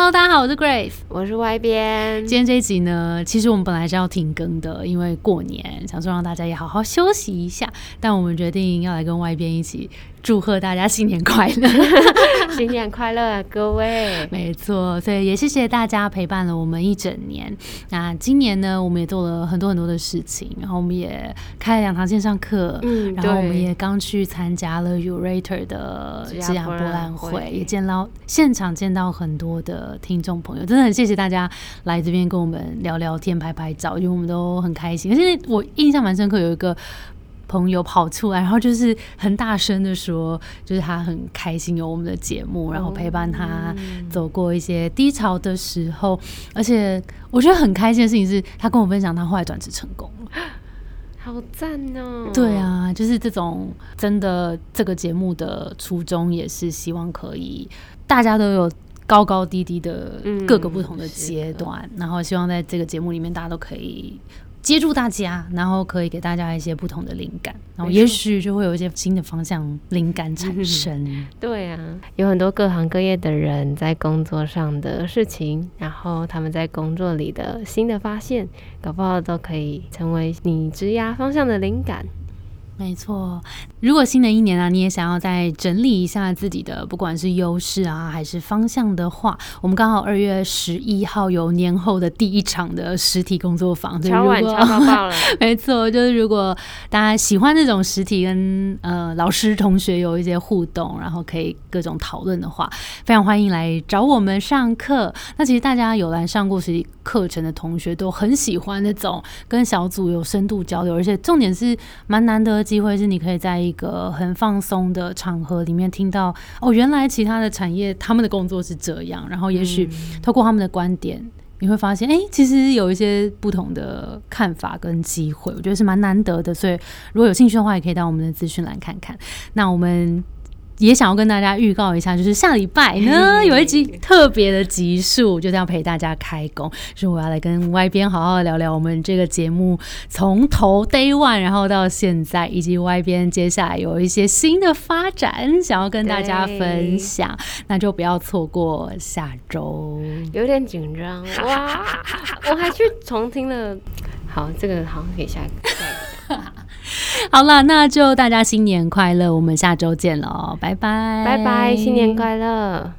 Hello，大家好，我是 Grace，我是 Y 边。今天这一集呢，其实我们本来是要停更的，因为过年，想说让大家也好好休息一下。但我们决定要来跟 Y 边一起祝贺大家新年快乐，新年快乐，各位。没错，所以也谢谢大家陪伴了我们一整年。那今年呢，我们也做了很多很多的事情，然后我们也开了两堂线上课，嗯，然后我们也刚去参加了 Urator 的职涯博览会，也见到现场见到很多的。听众朋友，真的很谢谢大家来这边跟我们聊聊天、拍拍照，因为我们都很开心。而且我印象蛮深刻，有一个朋友跑出来，然后就是很大声的说，就是他很开心有我们的节目，然后陪伴他走过一些低潮的时候。而且我觉得很开心的事情是，他跟我分享他后来转职成功了，好赞哦！对啊，就是这种真的，这个节目的初衷也是希望可以大家都有。高高低低的各个不同的阶段，然后希望在这个节目里面，大家都可以接住大家，然后可以给大家一些不同的灵感，然后也许就会有一些新的方向灵感产生。对啊，有很多各行各业的人在工作上的事情，然后他们在工作里的新的发现，搞不好都可以成为你职涯方向的灵感。没错，如果新的一年啊，你也想要再整理一下自己的，不管是优势啊还是方向的话，我们刚好二月十一号有年后的第一场的实体工作坊，超晚超爆了。没错，就是如果大家喜欢这种实体跟呃老师同学有一些互动，然后可以各种讨论的话，非常欢迎来找我们上课。那其实大家有来上过实体课程的同学都很喜欢那种跟小组有深度交流，而且重点是蛮难得。机会是你可以在一个很放松的场合里面听到哦，原来其他的产业他们的工作是这样，然后也许透过他们的观点，你会发现哎，其实有一些不同的看法跟机会，我觉得是蛮难得的。所以如果有兴趣的话，也可以到我们的资讯栏看看。那我们。也想要跟大家预告一下，就是下礼拜呢 有一集特别的集数，就这样陪大家开工，就是我要来跟 Y 边好好聊聊我们这个节目从头 day one，然后到现在，以及 Y 边接下来有一些新的发展，想要跟大家分享，那就不要错过下周。有点紧张 哇，我还去重听了，好，这个好像可以下一个。好了，那就大家新年快乐！我们下周见了，拜拜，拜拜，新年快乐。